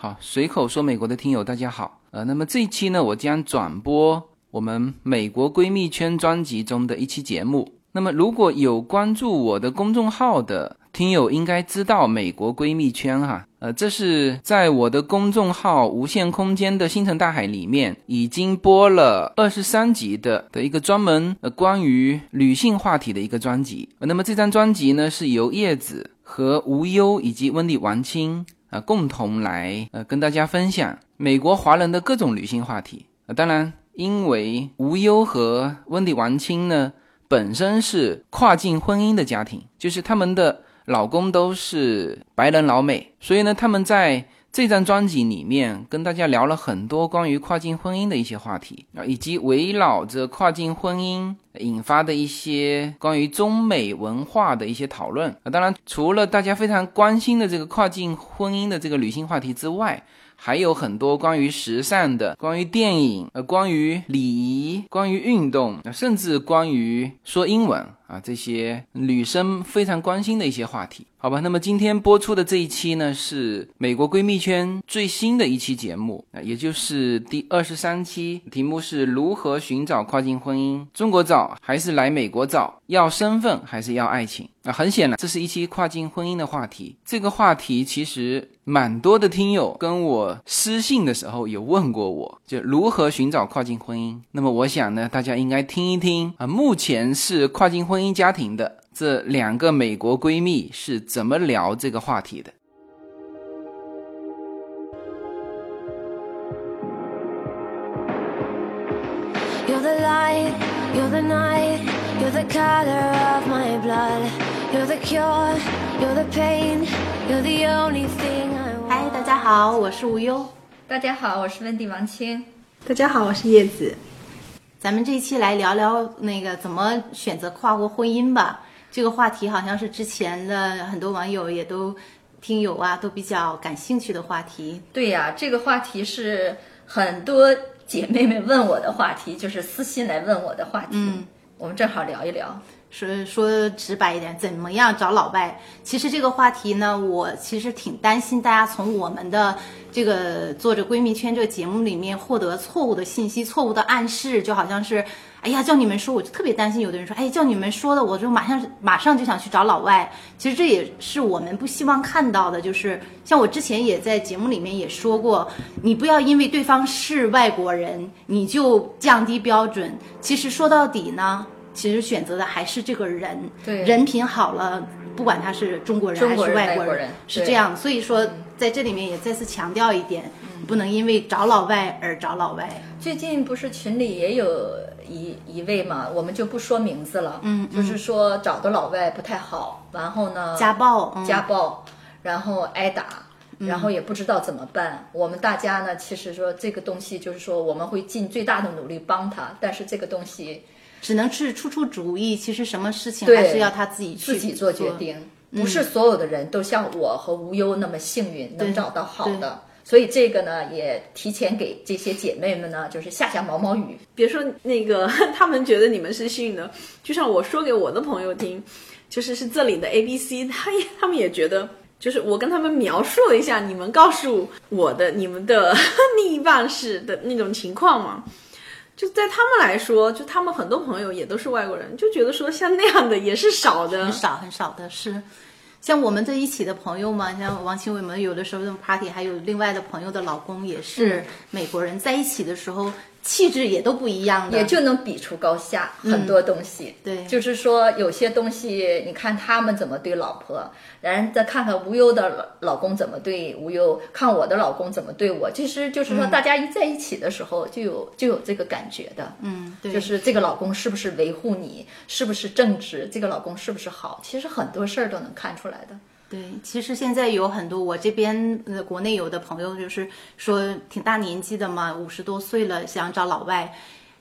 好，随口说美国的听友大家好，呃，那么这一期呢，我将转播我们美国闺蜜圈专辑中的一期节目。那么如果有关注我的公众号的听友，应该知道美国闺蜜圈哈，呃，这是在我的公众号《无限空间的星辰大海》里面已经播了二十三集的的一个专门呃关于女性话题的一个专辑。那么这张专辑呢，是由叶子和无忧以及温蒂王清。啊，共同来呃跟大家分享美国华人的各种女性话题啊。当然，因为无忧和温迪王清呢本身是跨境婚姻的家庭，就是他们的老公都是白人老美，所以呢他们在。这张专辑里面跟大家聊了很多关于跨境婚姻的一些话题啊，以及围绕着跨境婚姻引发的一些关于中美文化的一些讨论啊。当然，除了大家非常关心的这个跨境婚姻的这个女性话题之外，还有很多关于时尚的、关于电影、呃、关于礼仪、关于运动，甚至关于说英文啊这些女生非常关心的一些话题。好吧，那么今天播出的这一期呢，是美国闺蜜圈最新的一期节目啊，也就是第二十三期，题目是如何寻找跨境婚姻？中国找还是来美国找？要身份还是要爱情？啊，很显然，这是一期跨境婚姻的话题。这个话题其实蛮多的听友跟我私信的时候有问过我，就如何寻找跨境婚姻。那么我想呢，大家应该听一听啊，目前是跨境婚姻家庭的。这两个美国闺蜜是怎么聊这个话题的？You're the light, you're the night, you're the color of my blood. You're the cure, you're the pain, you're the only thing I want. 嗨，大家好，我是无忧。大家好，我是温蒂王青。大家好，我是叶子。咱们这一期来聊聊那个怎么选择跨国婚姻吧。这个话题好像是之前的很多网友也都听友啊都比较感兴趣的话题。对呀，这个话题是很多姐妹们问我的话题，就是私信来问我的话题。嗯，我们正好聊一聊。说说直白一点，怎么样找老外？其实这个话题呢，我其实挺担心大家从我们的这个做着闺蜜圈这个节目里面获得错误的信息、错误的暗示，就好像是。哎呀，叫你们说，我就特别担心。有的人说，哎，叫你们说的，我就马上马上就想去找老外。其实这也是我们不希望看到的。就是像我之前也在节目里面也说过，你不要因为对方是外国人，你就降低标准。其实说到底呢，其实选择的还是这个人，人品好了，不管他是中国人还是外国人，是这样。所以说，在这里面也再次强调一点，不能因为找老外而找老外。最近不是群里也有。一一位嘛，我们就不说名字了。嗯，就是说找的老外不太好，然后呢，家暴，家暴，然后挨打，然后也不知道怎么办。我们大家呢，其实说这个东西，就是说我们会尽最大的努力帮他，但是这个东西只能是出出主意。其实什么事情还是要他自己自己做决定，不是所有的人都像我和无忧那么幸运能找到好的。所以这个呢，也提前给这些姐妹们呢，就是下下毛毛雨。别说那个，他们觉得你们是幸运的，就像我说给我的朋友听，就是是这里的 A B C，他也他们也觉得，就是我跟他们描述了一下你们告诉我的你们的 另一半是的那种情况嘛，就在他们来说，就他们很多朋友也都是外国人，就觉得说像那样的也是少的，很少很少的是。像我们这一起的朋友嘛，像王清伟们，有的时候这种 party，还有另外的朋友的老公也是美国人，在一起的时候。气质也都不一样，也就能比出高下很多东西。对，就是说有些东西，你看他们怎么对老婆，然后再看看无忧的老公怎么对无忧，看我的老公怎么对我。其实就是说，大家一在一起的时候，就有就有这个感觉的。嗯，对，就是这个老公是不是维护你，是不是正直，这个老公是不是好，其实很多事儿都能看出来的。对，其实现在有很多我这边呃国内有的朋友就是说挺大年纪的嘛，五十多岁了想找老外。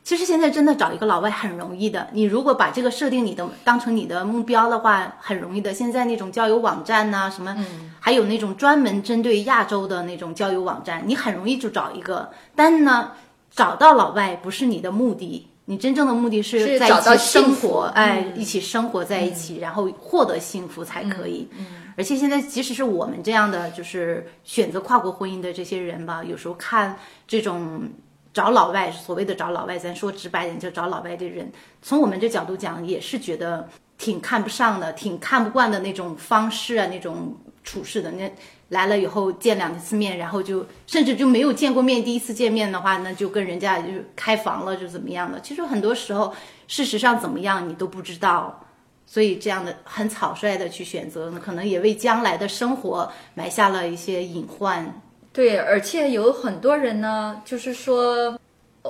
其实现在真的找一个老外很容易的，你如果把这个设定你的当成你的目标的话，很容易的。现在那种交友网站呐，什么，还有那种专门针对亚洲的那种交友网站，你很容易就找一个。但呢，找到老外不是你的目的，你真正的目的是在一起生活，哎，一起生活在一起，然后获得幸福才可以。而且现在即使是我们这样的，就是选择跨国婚姻的这些人吧，有时候看这种找老外，所谓的找老外，咱说直白点就找老外的人，从我们这角度讲，也是觉得挺看不上的，挺看不惯的那种方式啊，那种处事的那。来了以后见两次面，然后就甚至就没有见过面，第一次见面的话，那就跟人家就开房了，就怎么样的？其实很多时候，事实上怎么样你都不知道，所以这样的很草率的去选择，可能也为将来的生活埋下了一些隐患。对，而且有很多人呢，就是说，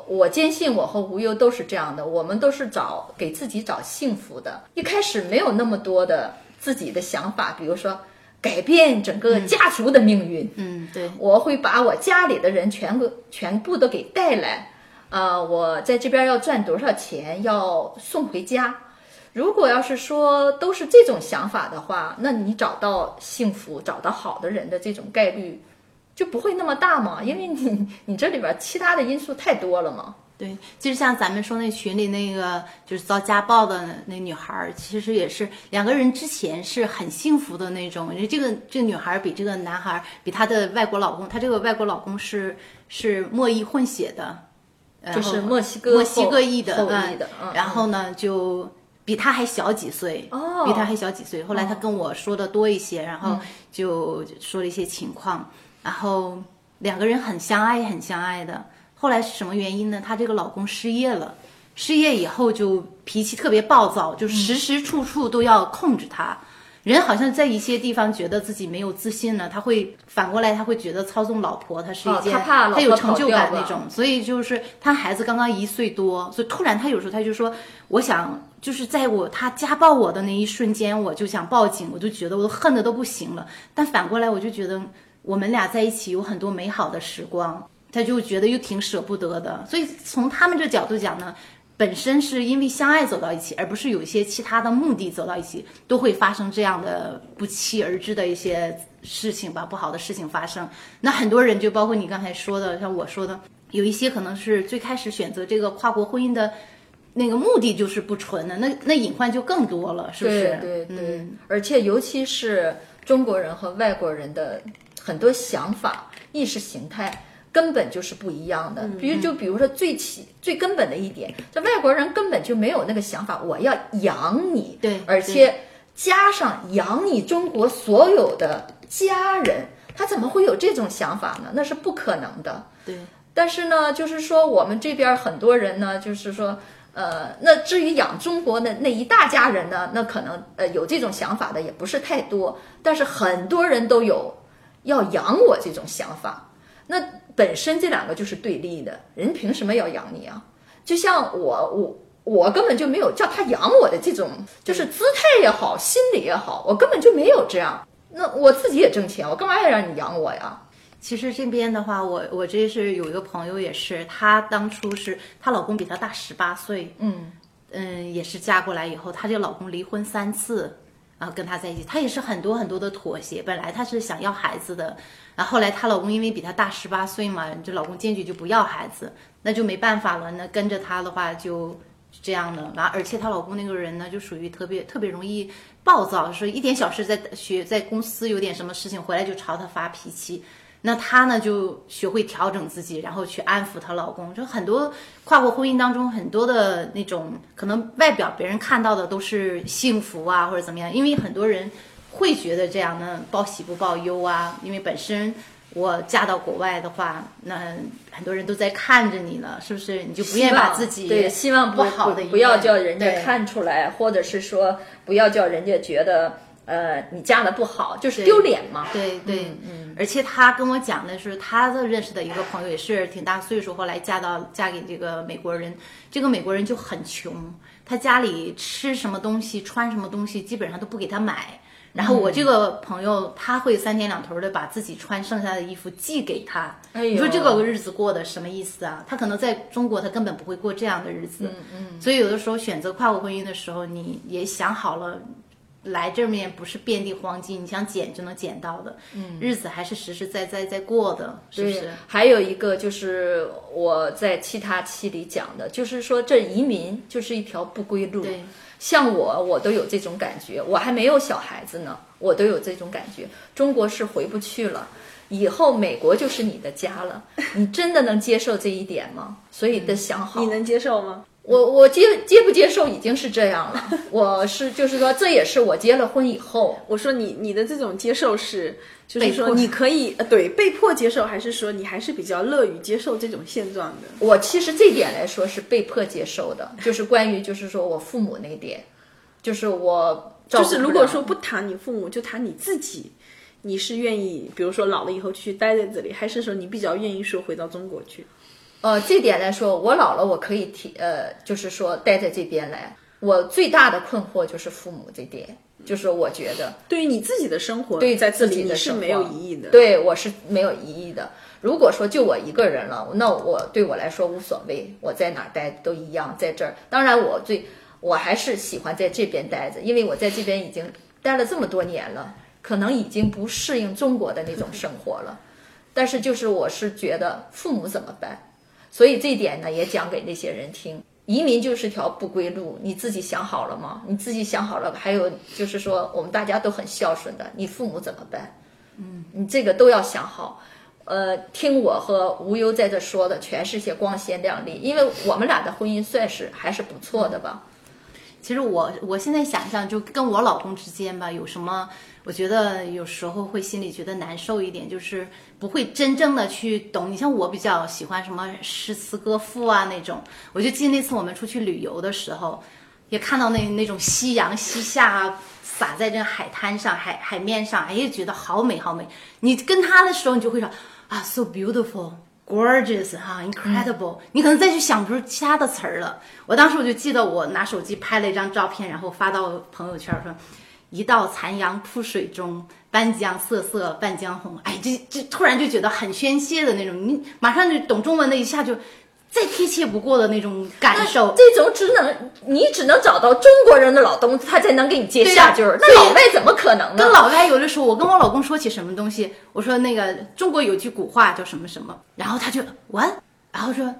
我坚信我和无忧都是这样的，我们都是找给自己找幸福的，一开始没有那么多的自己的想法，比如说。改变整个家族的命运。嗯，对，我会把我家里的人全部全部都给带来。呃，我在这边要赚多少钱，要送回家。如果要是说都是这种想法的话，那你找到幸福、找到好的人的这种概率就不会那么大嘛？因为你你这里边其他的因素太多了嘛。对，就是像咱们说那群里那个就是遭家暴的那女孩儿，其实也是两个人之前是很幸福的那种。这个这个女孩儿比这个男孩儿比她的外国老公，她这个外国老公是是墨裔混血的，就是墨西哥墨西哥裔的，嗯，然后呢就比他还小几岁，哦，比他还小几岁。后来他跟我说的多一些，然后就说了一些情况，然后两个人很相爱，很相爱的。后来是什么原因呢？她这个老公失业了，失业以后就脾气特别暴躁，就时时处处都要控制她。人好像在一些地方觉得自己没有自信了，他会反过来，他会觉得操纵老婆，他是一件他有成就感那种。所以就是他孩子刚刚一岁多，所以突然他有时候他就说，我想就是在我他家暴我的那一瞬间，我就想报警，我就觉得我都恨得都不行了。但反过来我就觉得我们俩在一起有很多美好的时光。他就觉得又挺舍不得的，所以从他们这角度讲呢，本身是因为相爱走到一起，而不是有一些其他的目的走到一起，都会发生这样的不期而至的一些事情吧，不好的事情发生。那很多人就包括你刚才说的，像我说的，有一些可能是最开始选择这个跨国婚姻的那个目的就是不纯的，那那隐患就更多了，是不是？对对对，而且尤其是中国人和外国人的很多想法、意识形态。根本就是不一样的，比如就比如说最起最根本的一点，这外国人根本就没有那个想法，我要养你，对，而且加上养你中国所有的家人，他怎么会有这种想法呢？那是不可能的。对，但是呢，就是说我们这边很多人呢，就是说，呃，那至于养中国的那一大家人呢，那可能呃有这种想法的也不是太多，但是很多人都有要养我这种想法，那。本身这两个就是对立的，人凭什么要养你啊？就像我，我我根本就没有叫他养我的这种，就是姿态也好，心理也好，我根本就没有这样。那我自己也挣钱，我干嘛要让你养我呀？其实这边的话，我我这是有一个朋友，也是她当初是她老公比她大十八岁，嗯嗯，也是嫁过来以后，她这个老公离婚三次。然后跟他在一起，他也是很多很多的妥协。本来他是想要孩子的，然后后来她老公因为比她大十八岁嘛，就老公坚决就不要孩子，那就没办法了。那跟着他的话就这样的。完，而且她老公那个人呢，就属于特别特别容易暴躁，说一点小事在学在公司有点什么事情回来就朝她发脾气。那她呢就学会调整自己，然后去安抚她老公。就很多跨国婚姻当中，很多的那种可能外表别人看到的都是幸福啊，或者怎么样。因为很多人会觉得这样呢，报喜不报忧啊。因为本身我嫁到国外的话，那很多人都在看着你呢，是不是？你就不愿意把自己对希望不好的不要叫人家看出来，或者是说不要叫人家觉得。呃，你嫁的不好，就是丢脸嘛。对对，嗯。而且他跟我讲的是，他的认识的一个朋友也是挺大岁数，后来嫁到嫁给这个美国人，这个美国人就很穷，他家里吃什么东西、穿什么东西，基本上都不给他买。然后我这个朋友，他会三天两头的把自己穿剩下的衣服寄给他。你说这个日子过的什么意思啊？他可能在中国，他根本不会过这样的日子。嗯嗯。所以有的时候选择跨国婚姻的时候，你也想好了。来这面不是遍地黄金，你想捡就能捡到的，嗯，日子还是实实在在在过的，是不是？还有一个就是我在其他期里讲的，就是说这移民就是一条不归路，对，像我，我都有这种感觉，我还没有小孩子呢，我都有这种感觉。中国是回不去了，以后美国就是你的家了，你真的能接受这一点吗？所以得想好。你能接受吗？我我接接不接受已经是这样了，我是就是说，这也是我结了婚以后，我说你你的这种接受是，就是说你可以呃对被迫接受，还是说你还是比较乐于接受这种现状的？我其实这点来说是被迫接受的，就是关于就是说我父母那点，就是我就是如果说不谈你父母，就谈你自己，你是愿意，比如说老了以后去待在这里，还是说你比较愿意说回到中国去？呃，这点来说，我老了，我可以提呃，就是说待在这边来。我最大的困惑就是父母这点，就是我觉得对于你自己的生活，对在自己的是没有活疑义的。，对我是没有疑义的。如果说就我一个人了，那我对我来说无所谓，我在哪儿待都一样，在这儿。当然，我最我还是喜欢在这边待着，因为我在这边已经待了这么多年了，可能已经不适应中国的那种生活了。但是就是我是觉得父母怎么办？所以这一点呢，也讲给那些人听。移民就是条不归路，你自己想好了吗？你自己想好了？还有就是说，我们大家都很孝顺的，你父母怎么办？嗯，你这个都要想好。呃，听我和无忧在这说的，全是些光鲜亮丽，因为我们俩的婚姻算是还是不错的吧。其实我我现在想象，就跟我老公之间吧，有什么？我觉得有时候会心里觉得难受一点，就是不会真正的去懂。你像我比较喜欢什么诗词歌赋啊那种，我就记得那次我们出去旅游的时候，也看到那那种夕阳西下啊，洒在这海滩上、海海面上，哎呀，觉得好美好美。你跟他的时候，你就会说啊，so beautiful。gorgeous 哈，incredible，、你可能再去想不出其他的词儿了。我当时我就记得我拿手机拍了一张照片，然后发到朋友圈说：“一道残阳铺水中，半江瑟瑟半江红。”哎，这这突然就觉得很宣泄的那种，你马上就懂中文的，一下就再贴切不过的那种感受。这种只能你只能找到中国人的老东西，他才能给你接下句儿。那老外怎么可能呢？跟老外有的时候，我跟我老公说起什么东西，我说那个中国有句古话叫什么什么，然后他就 what，然后说。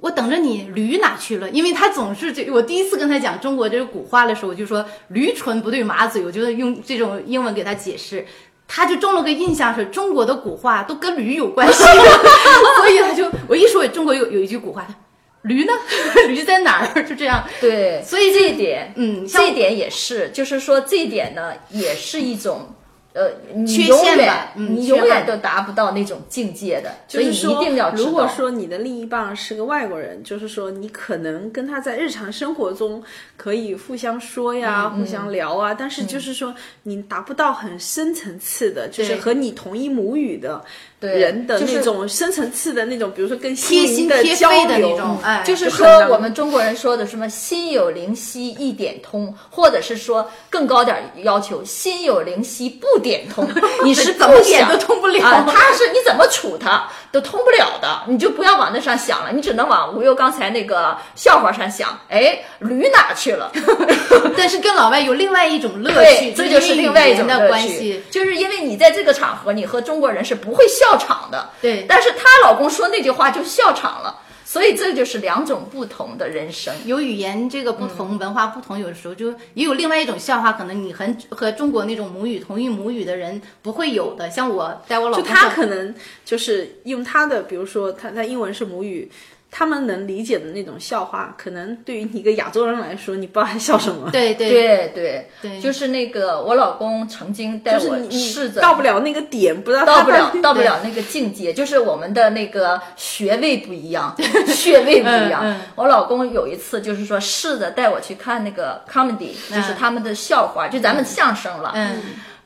我等着你，驴哪去了？因为他总是这，我第一次跟他讲中国这个古话的时候，我就说驴唇不对马嘴，我就用这种英文给他解释，他就中了个印象是中国的古话都跟驴有关系，所以他就我一说中国有有一句古话，他驴呢？驴在哪儿？就这样，对，所以这一点，嗯这一点也是，就是说这一点呢，也是一种。呃，你缺永远陷吧嗯你永远都达不到那种境界的，所以你就是说一定要。如果说你的另一半是个外国人，就是说你可能跟他在日常生活中可以互相说呀、嗯互相聊啊，但是就是说你达不到很深层次的，就是和你同一母语的对人的就是那种深层次的那种，比如说更贴心的交贴肺的流那种，哎，就是说，我们中国人说的什么“心有灵犀一点通”，或者是说更高点儿要求“心有灵犀不点通”，你是怎么点都通不了啊！他是你怎么处他都通不了的，你就不要往那上想了，你只能往吴优刚才那个笑话上想。哎，驴哪去了？但是跟老外有另外一种乐趣，这就是另外一种关系。，就是因为你在这个场合，你和中国人是不会笑场的。对但是她老公说那句话就笑场了，所以这就是两种不同的人生。有语言这个不同，文化不同，有的时候就也有另外一种笑话，可能你很和中国那种母语同一母语的人不会有的。像我带我老就公上他可能就是用他的，比如说他他英文是母语，他们能理解的那种笑话，可能对于你一个亚洲人来说，你不知道他笑什么。对对。对对。对。就是那个我老公曾经带我试着到不了那个点，不知道到不了到不了那个境界，就是我们的那个穴位不一样，穴位不一样。我老公有一次就是说试着带我去看那个 comedy，、就是他们的笑话，就咱们相声了。嗯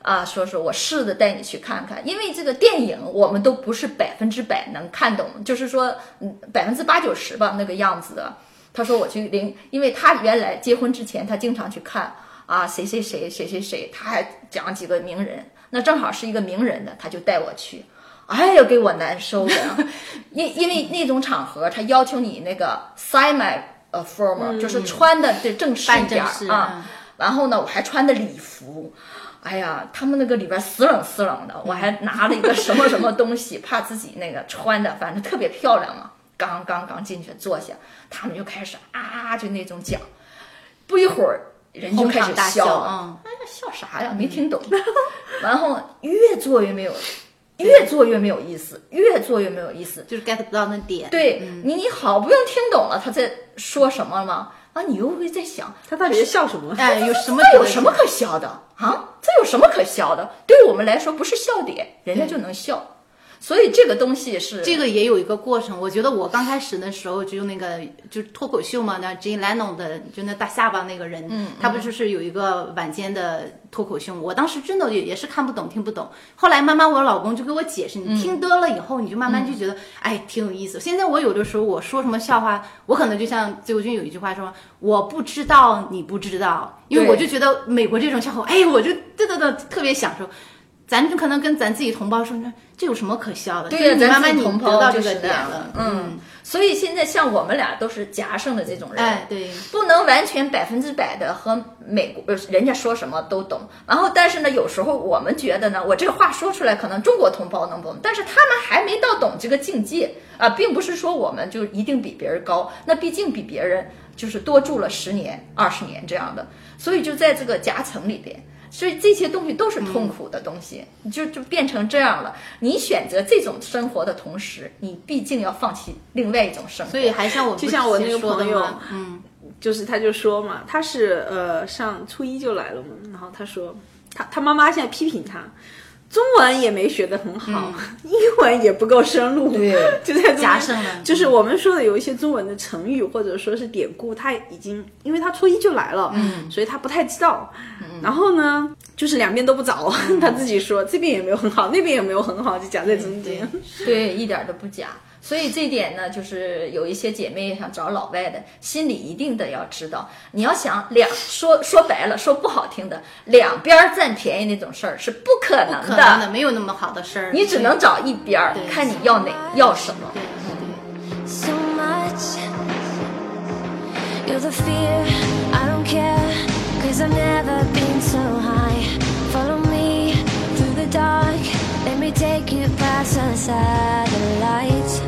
啊，说说我试着带你去看看，因为这个电影我们都不是百分之百能看懂，就是说，嗯，百分之八九十吧那个样子的。他说我去领，因为他原来结婚之前他经常去看啊谁谁谁谁谁谁，他还讲几个名人，那正好是一个名人的，他就带我去。哎呀，给我难受的，因因为那种场合，他要求你那个 semi 呃 formal，、就是穿的这正式一点儿啊。嗯然后呢，我还穿的礼服，哎呀，他们那个里边死冷死冷的，我还拿了一个什么什么东西，怕自己那个穿的反正特别漂亮嘛。刚刚刚进去坐下，他们就开始啊，就那种讲，不一会儿人就开始大笑了。嗯，哎呀，笑啥呀？没听懂。然后越做越没有，越做越没有意思，越做越没有意思。就是 get 不到那点。对、你，你好不容易听懂了他在说什么吗？啊，你又会在想，他到底在笑什么？哎，有什么 这有什么可笑的啊？这有什么可笑的？对我们来说不是笑点，人家就能笑。所以这个东西是这个也有一个过程。我觉得我刚开始的时候就那个就是脱口秀嘛，那 Jay Leno 的就那大下巴那个人，嗯他不就是有一个晚间的脱口秀吗？我当时真的也也是看不懂听不懂。后来慢慢我老公就给我解释，嗯你听多了以后，你就慢慢就觉得、哎挺有意思。现在我有的时候我说什么笑话，我可能就像自由军有一句话说，我不知道你不知道，因为我就觉得美国这种笑话，哎，我就嘚嘚嘚特别享受。咱就可能跟咱自己同胞说，那这有什么可笑的？对呀，咱同得到这胞就是那个点了样的，，嗯。所以现在像我们俩都是夹生的这种人，哎，对，不能完全百分之百的和美国呃人家说什么都懂。然后，但是呢，有时候我们觉得呢，我这个话说出来，可能中国同胞能懂，但是他们还没到懂这个境界啊，并不是说我们就一定比别人高，那毕竟比别人就是多住了十年、二十年这样的，所以就在这个夹层里边。所以这些东西都是痛苦的东西，就就变成这样了。你选择这种生活的同时，你毕竟要放弃另外一种生活。所以还像我就像我那个说的朋友嗯，就是他就说嘛，他是呃上初一就来了嘛，然后他说他他妈妈现在批评他。中文也没学得很好，英文也不够深入，对 就在中间就是我们说的有一些中文的成语或者说是典故，他已经因为他初一就来了，嗯，所以他不太知道。然后呢，就是两边都不找，他自己说这边也没有很好，那边也没有很好，就夹在中间。对，一点儿都不假。所以这点呢，就是有一些姐妹想找老外的，心里一定得要知道，你要想两说说白了，说不好听的，两边儿占便宜那种事儿是不可能可能的，没有那么好的事儿。你只能找一边儿，看你要哪要什么。对对 so much. You're the fear, I don't care, cause I've never been so high. Follow me through the dark, let me take you past the satellites.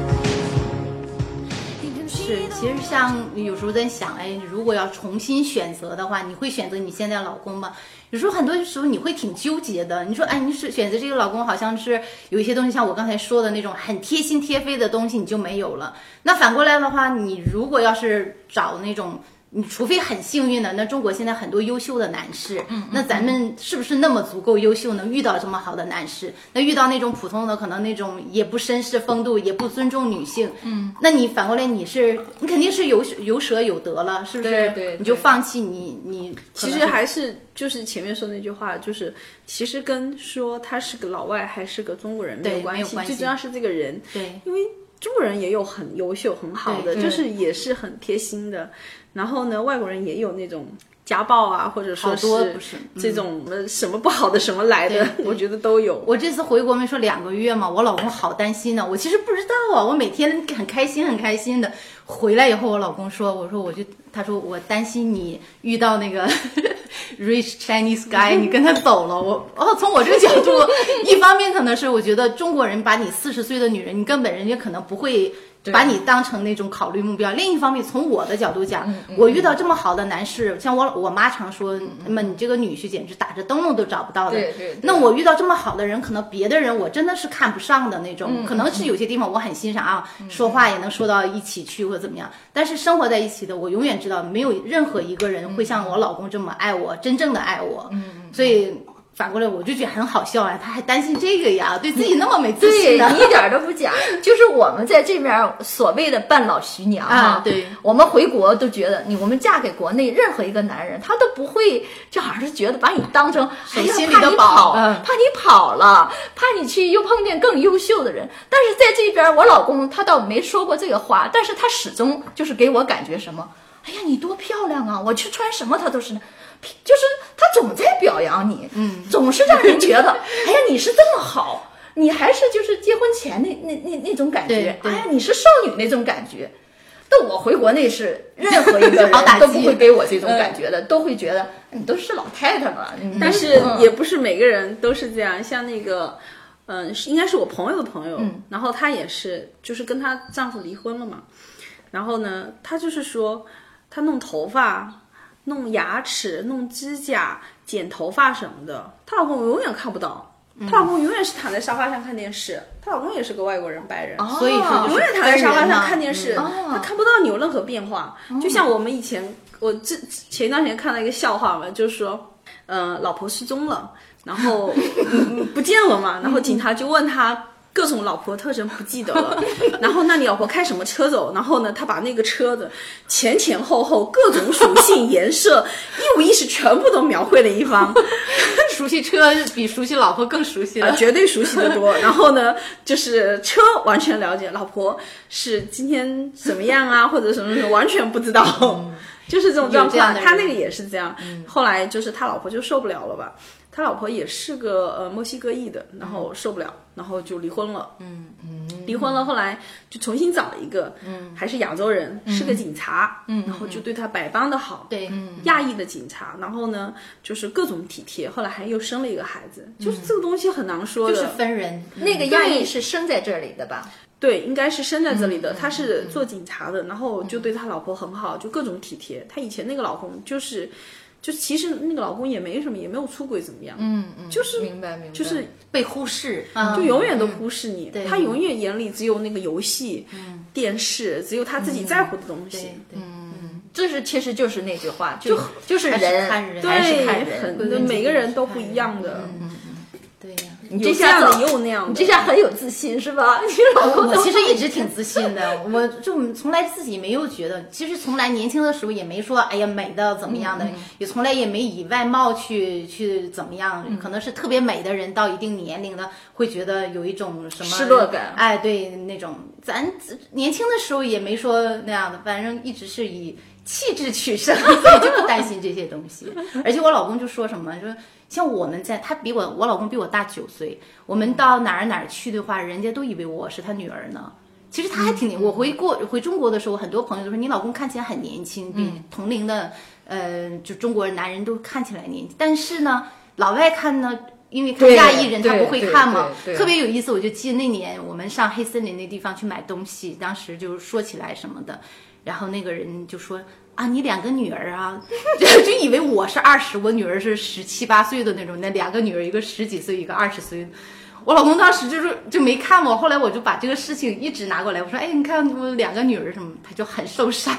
是其实像有时候在想，哎，如果要重新选择的话，你会选择你现在老公吗？有时候很多时候你会挺纠结的。你说，哎，你是选择这个老公，好像是有一些东西，像我刚才说的那种很贴心贴肺的东西，你就没有了。那反过来的话，你如果要是找那种。你除非很幸运的，那中国现在很多优秀的男士，那咱们是不是那么足够优秀，能遇到这么好的男士？那遇到那种普通的，可能那种也不绅士风度，也不尊重女性，嗯，那你反过来你是你肯定是有有舍有得了，是不是？对对你就放弃你你其实还是就是前面说那句话，就是其实跟说他是个老外还是个中国人没有关系，没有关系最重要是这个人。对因为中国人也有很优秀、很好的，就是也是很贴心的。然后呢，外国人也有那种家暴啊，或者说是嗯这种呃什么不好的什么来的，我觉得都有。我这次回国没说两个月嘛，我老公好担心呢。我其实不知道啊，我每天很开心很开心的。回来以后，我老公说，我说我就，他说我担心你遇到那个 rich Chinese guy，你跟他走了。我哦，从我这个角度，一方面可能是我觉得中国人把你四十岁的女人，你根本人家可能不会。把你当成那种考虑目标。另一方面，从我的角度讲，我遇到这么好的男士，像我我妈常说，那么你这个女婿简直打着灯笼都找不到的。对对对那我遇到这么好的人，可能别的人我真的是看不上的那种，可能是有些地方我很欣赏啊，说话也能说到一起去或者怎么样。但是生活在一起的，我永远知道，没有任何一个人会像我老公这么爱我，真正的爱我。所以。反过来我就觉得很好笑啊，他还担心这个呀，对自己那么没自信呢。你一点儿都不假，就是我们在这边所谓的半老徐娘啊对我们回国都觉得你我们嫁给国内任何一个男人，他都不会，就好像是觉得把你当成哎呀心里的宝怕你跑了，怕你去又碰见更优秀的人。但是在这边，我老公他倒没说过这个话，但是他始终就是给我感觉什么，哎呀你多漂亮啊，我去穿什么他都是。就是他总在表扬你，嗯，总是让人觉得，哎呀，你是这么好，你还是就是结婚前那那那那种感觉哎呀，你是少女那种感觉。但我回国内是任何一个 都不会给我这种感觉的，都会觉得你都是老太太了。但是嗯。也不是每个人都是这样，像那个，嗯，是应该是我朋友的朋友，嗯。然后她也是，就是跟她丈夫离婚了嘛，然后呢，她就是说，她弄头发，弄牙齿、弄指甲、剪头发什么的，她老公永远看不到。嗯她老公永远是躺在沙发上看电视，她老公也是个外国人，白人，所以说永远躺在沙发上看电视，嗯他看不到你有任何变化。就像我们以前，我这前一段时间看到一个笑话嘛，就是说，呃，老婆失踪了，然后、嗯、不见了嘛，然后警察就问他。各种老婆特征不记得了，然后那你老婆开什么车走？然后呢，他把那个车的前前后后各种属性、颜色一五一十全部都描绘了一番。熟悉车比熟悉老婆更熟悉了。绝对熟悉的多。然后呢，就是车完全了解，老婆是今天怎么样啊，或者什么什么，完全不知道。就是这种状况，他那个也是这样。后来就是他老婆就受不了了吧，他老婆也是个呃墨西哥裔的，然后受不了，然后就离婚了。嗯嗯，离婚了，后来就重新找了一个，嗯，还是亚洲人，是个警察，嗯，然后就对他百般的好，对，亚裔的警察，然后呢，就是各种体贴，后来还又生了一个孩子，就是这个东西很难说的，就是分人。那个亚裔是生在这里的吧？对，应该是生在这里的，他是做警察的，然后就对他老婆很好，就各种体贴。他以前那个老公就是，就其实那个老公也没什么，也没有出轨怎么样，嗯嗯，就是明白明白，就是被忽视，就永远都忽视你，他永远眼里只有那个游戏、电视，只有他自己在乎的东西。嗯，这是其实就是那句话，就就是人看人还是对，看人。每个人都不一样的，你这下子又那样的。你这下很有自信是吧？我其实一直挺自信的，我就从来自己没有觉得，其实从来年轻的时候也没说，哎呀美的怎么样的，嗯也从来也没以外貌去去怎么样，嗯可能是特别美的人到一定年龄了，会觉得有一种什么失落感哎，对那种，咱年轻的时候也没说那样的，反正一直是以。气质取胜，所以就不担心这些东西。而且我老公就说什么，说像我们在，他比我，我老公比我大九岁，我们到哪儿哪儿去的话，人家都以为我是他女儿呢。其实他还挺年，我回过回中国的时候，很多朋友都说你老公看起来很年轻，比同龄的呃就中国男人都看起来年轻。但是呢，老外看呢，因为看亚裔人他不会看嘛，特别有意思。我就记得那年我们上黑森林那地方去买东西，当时就说起来什么的，然后那个人就说。啊，你两个女儿啊，就就以为我是二十，我女儿是十七八岁的那种。那两个女儿，一个十几岁，一个二十岁。我老公当时就是就没看我，后来我就把这个事情一直拿过来，我说，哎，你看我两个女儿什么，他就很受伤，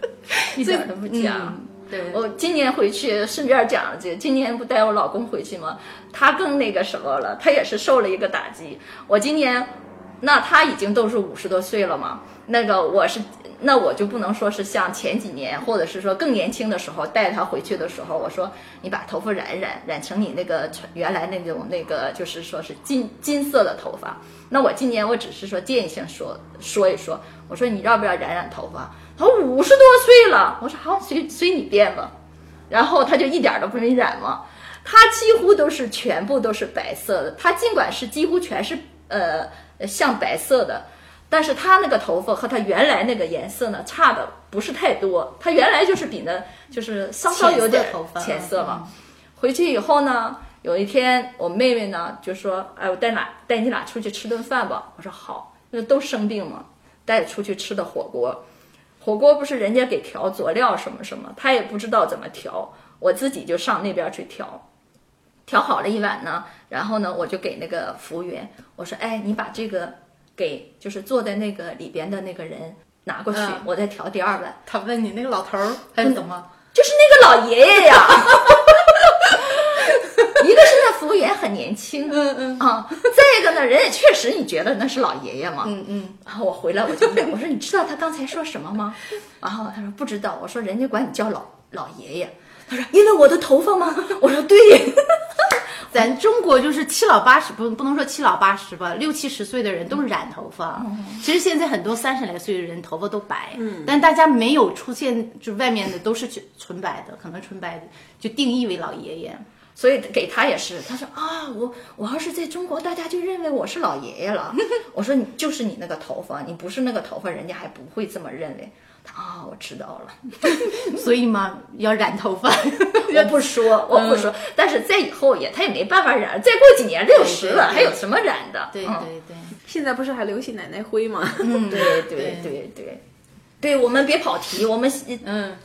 一点都不讲。嗯对，我今年回去顺便讲了句，今年不带我老公回去吗？他更那个什么了，他也是受了一个打击。我今年，那他已经都是五十多岁了嘛，那个我是，那我就不能说是像前几年，或者是说更年轻的时候带他回去的时候，我说你把头发染染，染成你那个原来那种那个就是说是金金色的头发。那我今年我只是说建议性说说一说，我说你要不要染染头发？他五十多岁了，我说好，随随你便吧。然后他就一点都不没染嘛，他几乎都是全部都是白色的。他尽管是几乎全是呃像白色的，但是他那个头发和他原来那个颜色呢差的不是太多。他原来就是比呢就是稍稍有点浅色头发浅色嘛。回去以后呢，有一天我妹妹呢就说：“哎，我带哪带你俩出去吃顿饭吧。”我说好，那都生病嘛，带出去吃的火锅。火锅不是人家给调佐料什么什么，他也不知道怎么调，我自己就上那边去调，调好了一碗呢，然后呢，我就给那个服务员我说，哎，你把这个给就是坐在那个里边的那个人拿过去，嗯我再调第二碗，他问你那个老头儿还是怎么？就是那个老爷爷呀。一个是那服务员很年轻，嗯嗯啊，再一个呢，人也确实你觉得那是老爷爷嘛，嗯嗯，然后我回来我就问，我说你知道他刚才说什么吗？然后他说不知道。我说人家管你叫老老爷爷。他说因为我的头发吗？我说对。咱中国就是七老八十，不不能说七老八十吧，六七十岁的人都是染头发。其实现在很多三十来岁的人头发都白，嗯，但大家没有出现，就外面的都是纯白的，可能纯白的就定义为老爷爷。所以给他也是，他说啊，我我要是在中国，大家就认为我是老爷爷了。我说你就是你那个头发，你不是那个头发，人家还不会这么认为。他啊，我知道了。所以嘛，要染头发。我不说，我不说，但是在以后也他也没办法染，再过几年六十了，对对还有什么染的？对嗯对对，现在不是还流行奶奶灰吗？嗯，对对对对，对我们别跑题，我们嗯，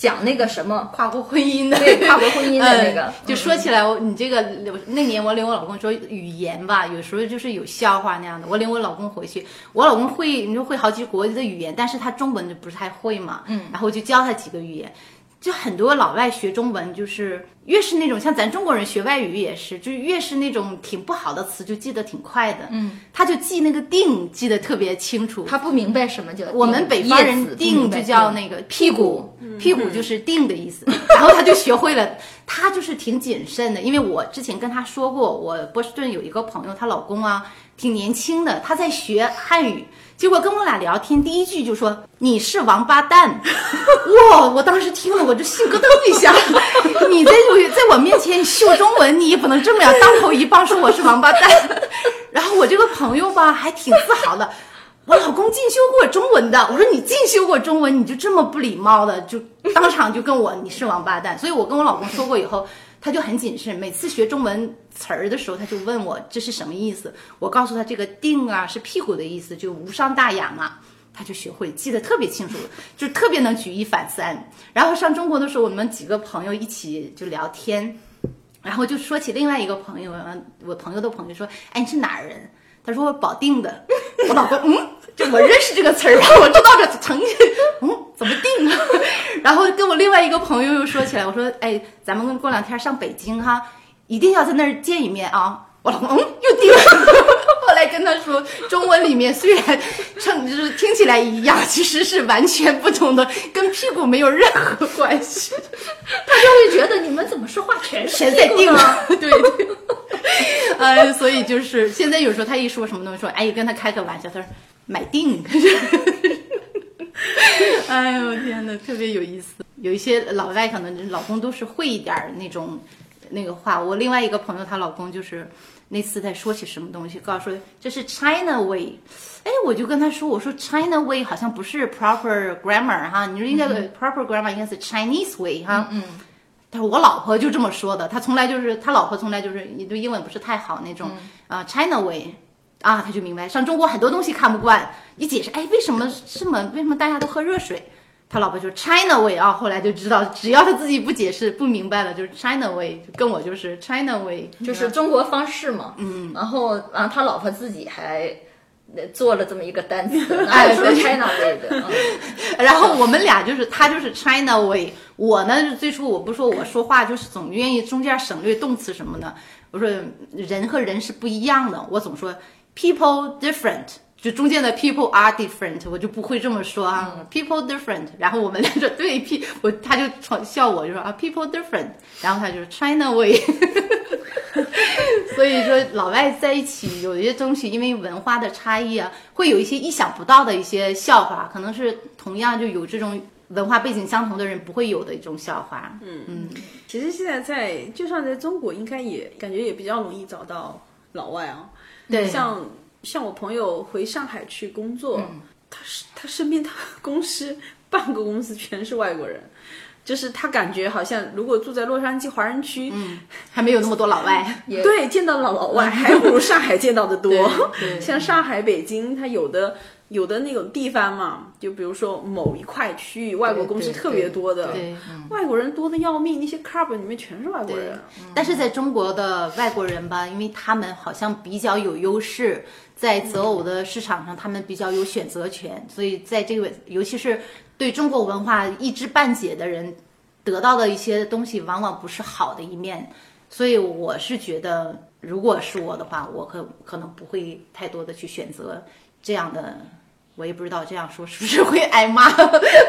讲那个什么跨国婚姻的，对跨国婚姻的那个嗯就说起来，我你这个那年我领我老公说语言吧，有时候就是有笑话那样的。我领我老公回去，我老公会你说会好几国的语言，但是他中文就不是太会嘛，嗯，然后我就教他几个语言。就很多老外学中文，就是越是那种像咱中国人学外语也是，就越是那种挺不好的词，就记得挺快的。嗯，他就记那个定记得特别清楚。他不明白什么叫我们北方人定就叫那个屁股，屁股就是定的意思。然后他就学会了，他就是挺谨慎的，因为我之前跟他说过，我波士顿有一个朋友，她老公啊挺年轻的，他在学汉语。结果跟我俩聊天，第一句就说你是王八蛋，哇！我当时听了我就心咯噔一下。你在我在我面前秀中文，你也不能这么样当头一棒说我是王八蛋。然后我这个朋友吧还挺自豪的，我老公进修过中文的。我说你进修过中文，你就这么不礼貌的，就当场就跟我你是王八蛋。所以我跟我老公说过以后，他就很谨慎，每次学中文词儿的时候，他就问我这是什么意思。我告诉他这个腚啊是屁股的意思，就无伤大雅嘛。他就学会，记得特别清楚，就特别能举一反三。然后上中国的时候，我们几个朋友一起就聊天，然后就说起另外一个朋友，我朋友的朋友说：“哎，你是哪儿人？”他说：“我保定的。” 我老公嗯，就我认识这个词儿，然后我知道这成语，嗯，怎么定啊？然后跟我另外一个朋友又说起来，我说：“哎，咱们过两天上北京哈，一定要在那儿见一面啊！”我老公嗯，又定了。后来跟他说，中文里面虽然称就是听起来一样，其实是完全不同的，跟屁股没有任何关系。他就会觉得你们怎么说话全是谁在定啊，对对。呃，所以就是现在有时候他一说什么东西，说哎，跟他开个玩笑，他说买定。哎呦天呐，特别有意思。有一些老外可能老公都是会一点儿那种那个话。我另外一个朋友，她老公就是那次在说起什么东西，告诉说这是 China way。哎，我就跟他说，我说 China way 好像不是 proper grammar 哈，你说应该 proper grammar 应该是 Chinese way 哈。嗯。他说我老婆就这么说的，他从来就是他老婆从来就是你对英文不是太好那种啊、China way 啊，他就明白上中国很多东西看不惯，一解释哎为什么这么为什么大家都喝热水，他老婆就 China way 啊，后来就知道只要他自己不解释不明白了就是 China way，跟我就是 China way，就是中国方式嘛。嗯，然后然后他老婆自己还呃做了这么一个单词，哎哎，说 China way 的。嗯然后我们俩就是他就是 China way，我呢最初我不说我说话就是总愿意中间省略动词什么的，我说人和人是不一样的，我总说 people different。就中间的 people are different，我就不会这么说啊、p e o p l e different。然后我们俩说对 P，我他就嘲笑我，就说啊 people different，然后他就说 China way。所以说，老外在一起有一些东西，因为文化的差异啊，会有一些意想不到的一些笑话，可能是同样就有这种文化背景相同的人不会有的一种笑话。嗯嗯其实现在在就算在中国，应该也感觉也比较容易找到老外啊。对像像我朋友回上海去工作，他是他身边他 公司半个公司全是外国人。就是他感觉好像，如果住在洛杉矶华人区，还没有那么多老外。对，见到老老外还不如上海见到的多。像上海、北京，他有的有的那种地方嘛，就比如说某一块区域，外国公司特别多的，对，外国人多的要命，那些 club 里面全是外国人。但是在中国的外国人吧，因为他们好像比较有优势，在择偶的市场上，他们比较有选择权，所以在这个尤其是对中国文化一知半解的人，得到的一些东西往往不是好的一面。所以我是觉得，如果是我的话，我可可能不会太多的去选择这样的。我也不知道这样说是不是会挨骂，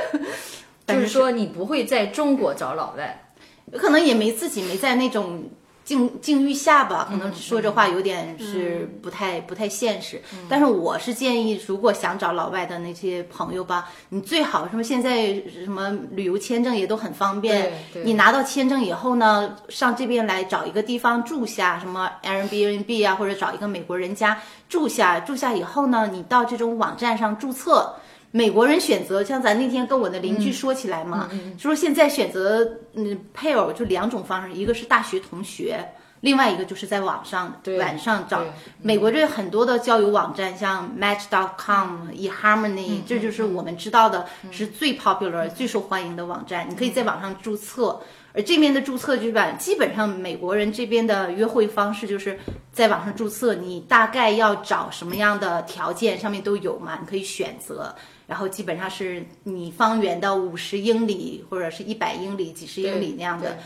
就是说你不会在中国找老外，可能也没自己没在那种境境遇下吧，可能说这话有点是不太、不太现实。但是我是建议，如果想找老外的那些朋友吧，你最好什么现在什么旅游签证也都很方便，你拿到签证以后呢，上这边来找一个地方住下，什么 Airbnb 啊，或者找一个美国人家住下，住下以后呢，你到这种网站上注册。美国人选择，像咱那天跟我的邻居说起来嘛，就说现在选择嗯配偶就两种方式，一个是大学同学，另外一个就是在网上对晚上找。美国这很多的交友网站，像 Match.com、eHarmony，这嗯就是我们知道的是最 popular、最受欢迎的网站。你可以在网上注册。而这边的注册就是，基本上美国人这边的约会方式就是在网上注册，你大概要找什么样的条件，上面都有嘛，你可以选择。然后基本上是你方圆的五十英里或者是一百英里、几十英里那样的。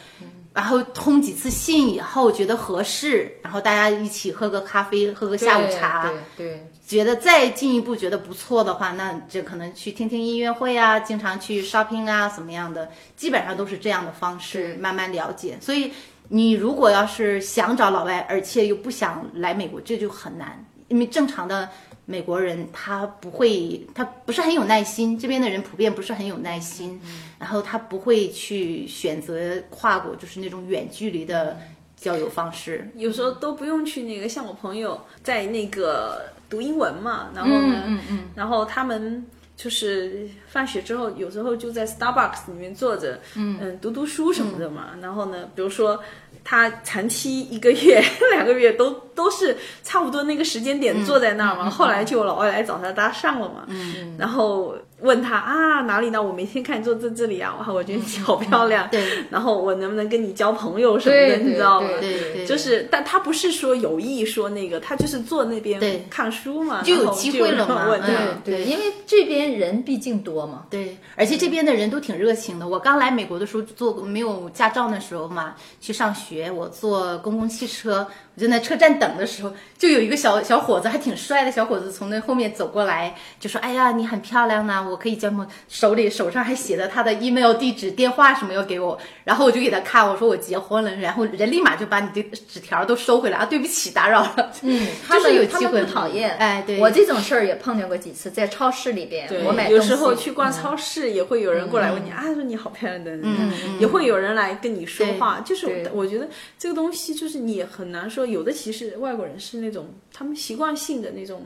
然后通几次信以后觉得合适，然后大家一起喝个咖啡，喝个下午茶，对对觉得再进一步觉得不错的话，那就可能去听听音乐会啊，经常去 shopping 啊，怎么样的，基本上都是这样的方式慢慢了解。所以你如果要是想找老外，而且又不想来美国，这就很难，因为正常的。美国人他不会，他不是很有耐心，这边的人普遍不是很有耐心，然后他不会去选择跨国，就是那种远距离的交友方式。有时候都不用去那个，像我朋友在那个读英文嘛，然后呢，嗯嗯然后他们就是放学之后，有时候就在 Starbucks 里面坐着，嗯读读书什么的嘛。然后呢，比如说他长期一个月、两个月都都是差不多那个时间点坐在那儿嘛。后来就老外来找他搭讪了嘛，嗯，然后问他啊哪里呢？我每天看你坐在这里啊，哇，我觉得你好漂亮，对然后我能不能跟你交朋友什么的，你知道吗？对对对就是，但他不是说有意说那个，他就是坐那边看书嘛，就有机会了嘛有人问他嗯对，因为这边人毕竟多嘛。对，而且这边的人都挺热情的。我刚来美国的时候，坐没有驾照的时候嘛，去上学，我坐公共汽车，我就在车站等的时候，就有一个小小伙子，还挺帅的小伙子，从那后面走过来，就说：“哎呀，你很漂亮呢，我可以交朋友。”手里手上还写着他的 email 地址、电话什么要给我，然后我就给他看，我说我结婚了，然后人立马就把你的纸条都收回来啊，对不起，打扰了。嗯，他们 有们他们机会不讨厌。哎对我这种事儿也碰见过几次，在超市里边，我买有时候去逛超市也会有人过来问你、啊，说你好漂亮的，嗯，也会有人来跟你说话。就是我觉得这个东西就是你也很难说，有的其实外国人是那种他们习惯性的那种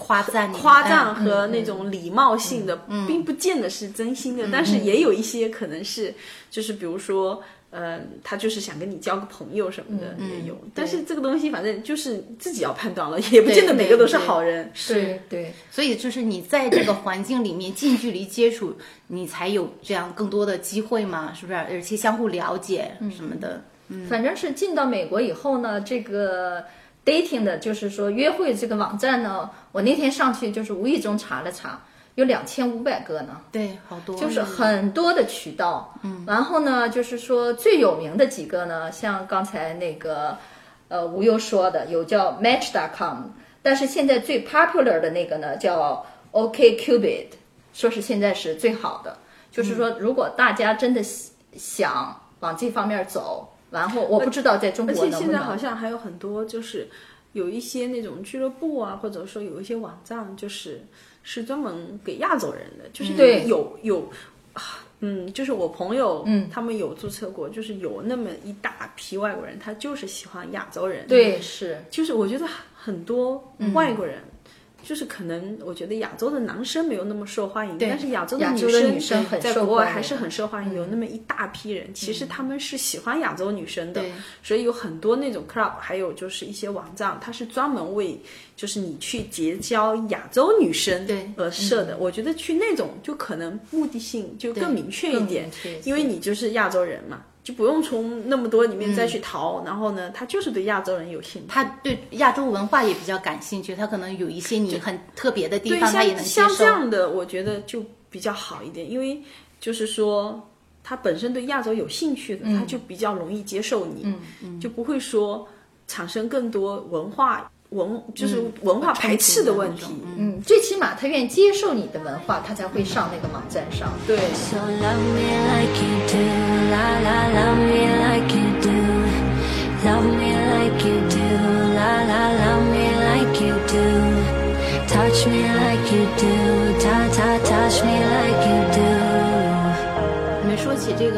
夸赞你，夸赞哎和那种礼貌性的，并不见得是真心的，但是也有一些可能是，就是比如说。呃，他就是想跟你交个朋友什么的也有，但是这个东西反正就是自己要判断了，也不见得每个都是好人。是对所以就是你在这个环境里面近距离接触，你才有这样更多的机会嘛，是不是？而且相互了解什么的。嗯反正是进到美国以后呢，这个 dating 的，就是说约会这个网站呢，我那天上去就是无意中查了查，有两千五百个呢。对，好多就是很多的渠道，嗯，然后呢，就是说最有名的几个呢，像刚才那个呃无忧说的，有叫 Match.com，但是现在最 popular 的那个呢叫 OKCupid，说是现在是最好的。就是说，如果大家真的想往这方面走，然后我不知道在中国能不且现在好。像还有很多，就是有一些那种俱乐部啊，或者说有一些网站，就是是专门给亚洲人的，就是对有有。啊嗯，就是我朋友，嗯，他们有注册过，就是有那么一大批外国人，他就是喜欢亚洲人，对，是，就是我觉得很多外国人，就是可能我觉得亚洲的男生没有那么受欢迎，但是亚洲的亚女生很在国外还是很受欢迎，有那么一大批人，其实他们是喜欢亚洲女生的对，所以有很多那种 club，还有就是一些网站，它是专门为就是你去结交亚洲女生而设的。我觉得去那种就可能目的性就更明确一点因为你就是亚洲人嘛。就不用从那么多里面再去淘，然后呢，他就是对亚洲人有兴趣。他对亚洲文化也比较感兴趣，他可能有一些你很特别的地，方，他也像能接像这。样的，我觉得就比较好一点，因为就是说他本身对亚洲有兴趣的，他就比较容易接受你，就不会说产生更多文化文就是文化排斥的问题。嗯，最起码他愿意接受你的文化，他才会上那个网站上。对，So love me like you do, la la, love me like you do, love me like you do, la la, love me like you do, touch me like you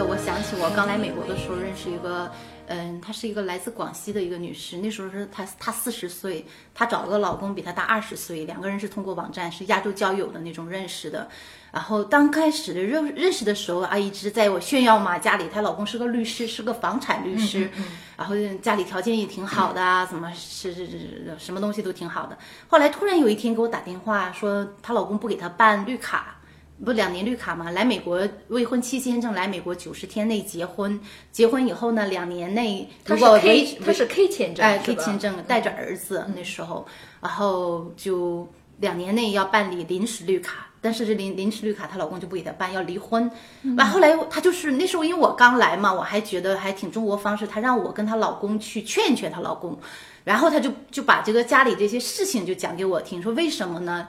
个，我想起我刚来美国的时候认识一个，嗯，她是一个来自广西的一个女士，那时候是她她四十岁，她找了个老公比她大二十岁，两个人是通过网站是亚洲交友的那种认识的。然后刚开始的认认识的时候，啊，一直在我炫耀嘛，家里她老公是个律师，是个房产律师，然后家里条件也挺好的啊，怎么是是是什么东西都挺好的。后来突然有一天给我打电话说，她老公不给她办绿卡。不两年绿卡嘛，来美国未婚妻签证，来美国九十天内结婚，结婚以后呢，两年内他是如果 K，他是 K 签证，哎 K 签证带着儿子那时候，然后就两年内要办理临时绿卡，但是这临临时绿卡她老公就不给她办，要离婚。完后来她就是那时候因为我刚来嘛，我还觉得还挺中国方式，她让我跟她老公去劝劝她老公，然后她就就把这个家里这些事情就讲给我听，说为什么呢？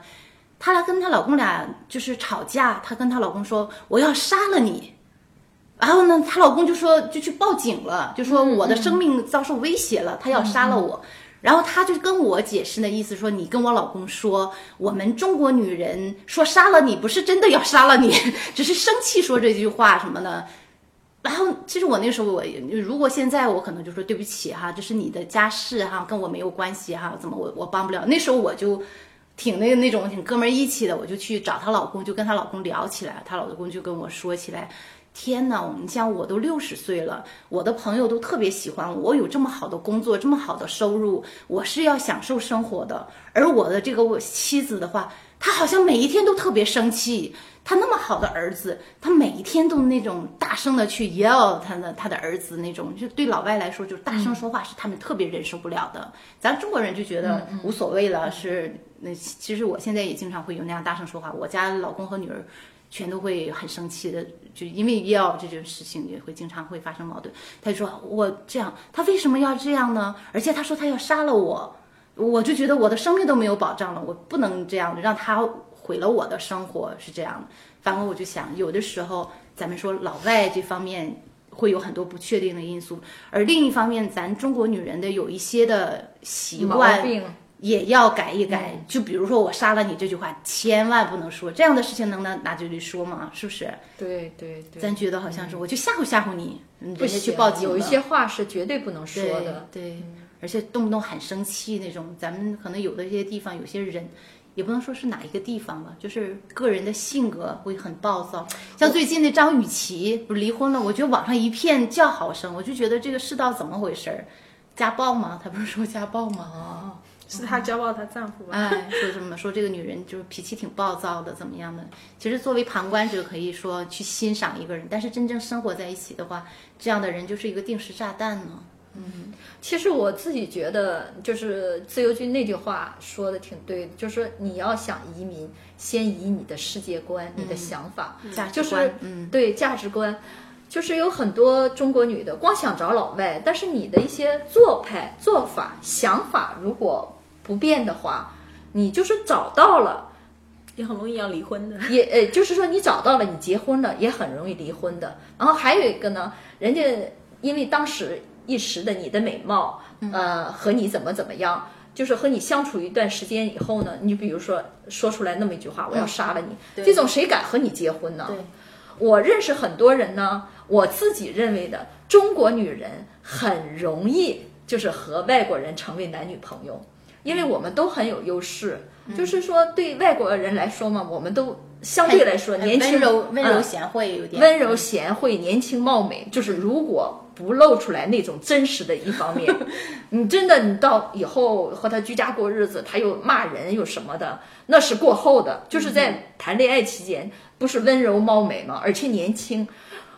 她跟她老公俩就是吵架，她跟她老公说我要杀了你。然后呢，她老公就说就去报警了，就说我的生命遭受威胁了，他要杀了我。然后她就跟我解释的意思说，你跟我老公说，我们中国女人说杀了你不是真的要杀了你，只是生气说这句话什么的。然后其实我那时候我如果现在我可能就说对不起哈，这是你的家事哈，跟我没有关系哈，怎么我我帮不了？那时候我就挺那个那种挺哥们儿义气的，我就去找她老公，就跟她老公聊起来，她老公就跟我说起来。天呐，你像我都六十岁了，我的朋友都特别喜欢我，我有这么好的工作，这么好的收入，我是要享受生活的。而我的这个我妻子的话，她好像每一天都特别生气。她那么好的儿子，她每一天都那种大声的去 yell 他的她的儿子那种，就对老外来说，就是大声说话是他们特别忍受不了的。咱中国人就觉得无所谓了，是那其实我现在也经常会有那样大声说话，我家老公和女儿。全都会很生气的，就因为要这件事情也会经常会发生矛盾。他就说我这样，他为什么要这样呢？而且他说他要杀了我，我就觉得我的生命都没有保障了，我不能这样让他毁了我的生活，是这样的。反过我就想，有的时候咱们说老外这方面会有很多不确定的因素，而另一方面，咱中国女人的有一些的习惯。病。也要改一改，就比如说我杀了你这句话，千万不能说。这样的事情能拿拿嘴里说吗？是不是？对对对，咱觉得好像是我就吓唬吓唬你，嗯人家去报警有一些话是绝对不能说对的。对，而且动不动很生气那种。咱们可能有的一些地方，有些人也不能说是哪一个地方吧，就是个人的性格会很暴躁。像最近那张雨绮不是离婚了，我觉得网上一片叫好声，我就觉得这个世道怎么回事儿？家暴吗？他不是说家暴吗？哦。是她家暴她丈夫吧？哎，说什么说这个女人就是脾气挺暴躁的，怎么样的？其实作为旁观者可以说去欣赏一个人，但是真正生活在一起的话，这样的人就是一个定时炸弹呢。嗯其实我自己觉得，就是自由军那句话说的挺对的，就是说你要想移民，先移你的世界观、你的想法，价值就是观嗯对价值观。就是有很多中国女的光想找老外，但是你的一些做派、做法、想法如果不变的话，你就是找到了，也很容易要离婚的。也呃，就是说你找到了，你结婚了也很容易离婚的。然后还有一个呢，人家因为当时一时的你的美貌，呃，和你怎么怎么样，就是和你相处一段时间以后呢，你比如说说出来那么一句话，我要杀了你，这种谁敢和你结婚呢？我认识很多人呢，我自己认为的中国女人很容易就是和外国人成为男女朋友，因为我们都很有优势。就是说，对外国人来说嘛，我们都相对来说年轻温柔温柔嗯贤惠有点温柔贤惠、年轻貌美，就是如果不露出来那种真实的一方面，你真的你到以后和他居家过日子，他又骂人又什么的，那是过后的。就是在谈恋爱期间，不是温柔貌美吗？而且年轻。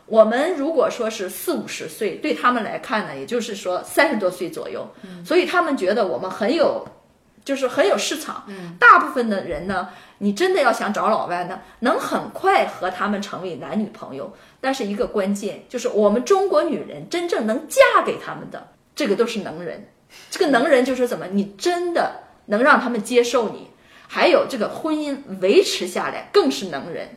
我们如果说是四五十岁，对他们来看呢，也就是说三十多岁左右，所以他们觉得我们很有就是很有市场。嗯，大部分的人呢，你真的要想找老外呢，能很快和他们成为男女朋友。但是一个关键就是，我们中国女人真正能嫁给他们的，这个都是能人。这个能人就是怎么，你真的能让他们接受你，还有这个婚姻维持下来，更是能人。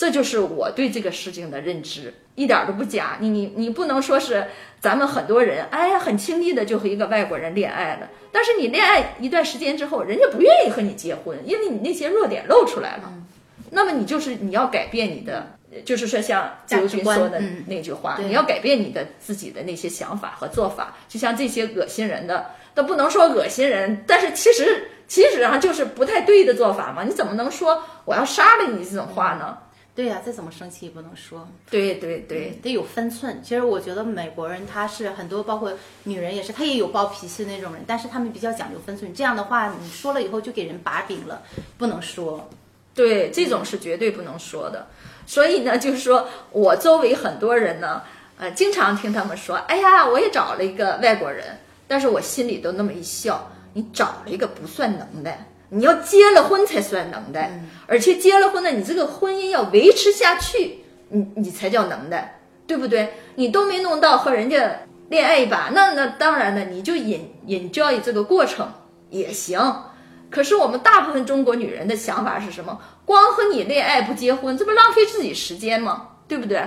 嗯，这就是我对这个事情的认知，一点都不假。你你你不能说是咱们很多人，哎呀，很轻易的就和一个外国人恋爱了。但是你恋爱一段时间之后，人家不愿意和你结婚，因为你那些弱点露出来了。那么你就是你要改变你的就是说像自由军说的嗯那句话，对你要改变你的自己的那些想法和做法。就像这些恶心人的，都不能说恶心人，但是其实其实上就是不太对的做法嘛。你怎么能说我要杀了你这种话呢？对呀、再怎么生气也不能说。对对对，得有分寸。其实我觉得美国人他是很多，包括女人也是，他也有暴脾气那种人，但是他们比较讲究分寸。这样的话，你说了以后就给人把柄了，不能说。对，这种是绝对不能说的。所以呢，就是说我周围很多人呢，呃，经常听他们说，哎呀，我也找了一个外国人，但是我心里都那么一笑，你找了一个不算能耐，你要结了婚才算能耐，而且结了婚呢，你这个婚姻要维持下去，你你才叫能耐，对不对？你都没弄到和人家恋爱一把，那那当然了，你就引引教育这个过程也行。可是我们大部分中国女人的想法是什么？光和你恋爱不结婚，这不浪费自己时间吗？对不对？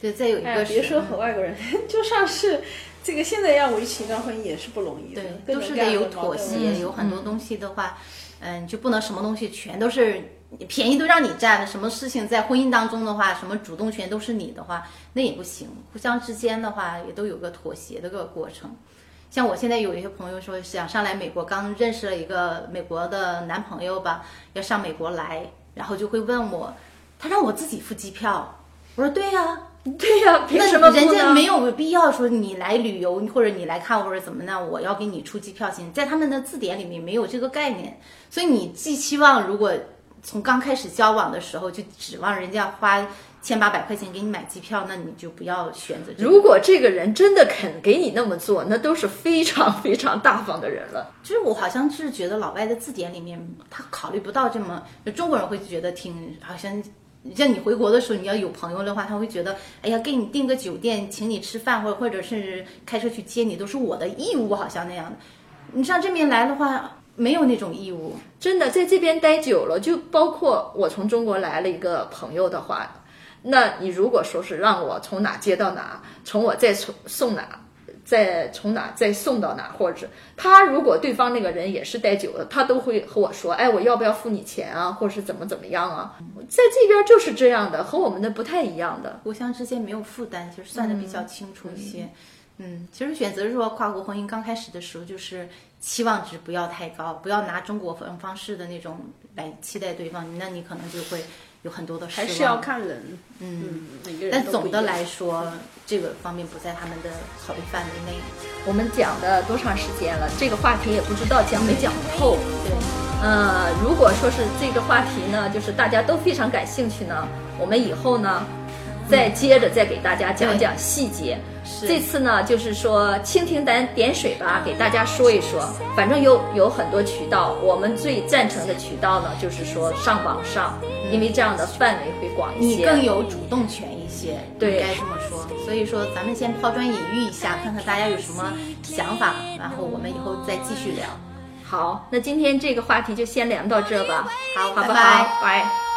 对，再有一个是，别说和外国人，就算是这个现在要维持一段婚姻也是不容易的，对，都是得有妥嗯协，有很多东西的话，嗯，嗯就不能什么东西全都是便宜都让你占，什么事情在婚姻当中的话，什么主动权都是你的话，那也不行。互相之间的话，也都有个妥协的个过程。像我现在有一些朋友说想上来美国，刚认识了一个美国的男朋友吧，要上美国来，然后就会问我，他让我自己付机票。我说对呀、对呀、凭那什么人家没有必要说你来旅游或者你来看或者怎么呢？我要给你出机票钱，在他们的字典里面没有这个概念，所以你寄期望如果从刚开始交往的时候就指望人家花千八百块钱给你买机票，那你就不要选择这个。如果这个人真的肯给你那么做，那都是非常非常大方的人了。就是我好像是觉得老外的字典里面他考虑不到这么，就中国人会觉得挺好像。像你回国的时候，你要有朋友的话，他会觉得，哎呀，给你订个酒店，请你吃饭，或者或者是开车去接你，都是我的义务，好像那样的。你上这边来的话，没有那种义务。真的在这边待久了，就包括我从中国来了一个朋友的话，那你如果说是让我从哪接到哪，从我再从送哪，再从哪再送到哪，或者是他如果对方那个人也是待久了，他都会和我说，哎，我要不要付你钱啊，或者是怎么怎么样啊？在这边就是这样的，和我们的不太一样的。互相之间没有负担，就是算的比较清楚一些。嗯，其实选择说跨国婚姻刚开始的时候，就是期望值不要太高，不要拿中国方方式的那种来期待对方，那你可能就会有很多的失望。还是要看人，嗯，每个人但总的来说，这个方面不在他们的考虑范围内。我们讲的多长时间了？这个话题也不知道讲没讲透。对，呃，如果说是这个话题呢，就是大家都非常感兴趣呢，我们以后呢，再接着再给大家讲讲细节。这次呢，就是说蜻蜓点点水吧，给大家说一说。反正有有很多渠道，我们最赞成的渠道呢，就是说上网上，因为这样的范围会广一些。你更有主动权一些，对应该这么说。所以说，咱们先抛砖引玉一下，看看大家有什么想法，然后我们以后再继续聊。好，那今天这个话题就先聊到这吧。好，好不拜拜好？拜。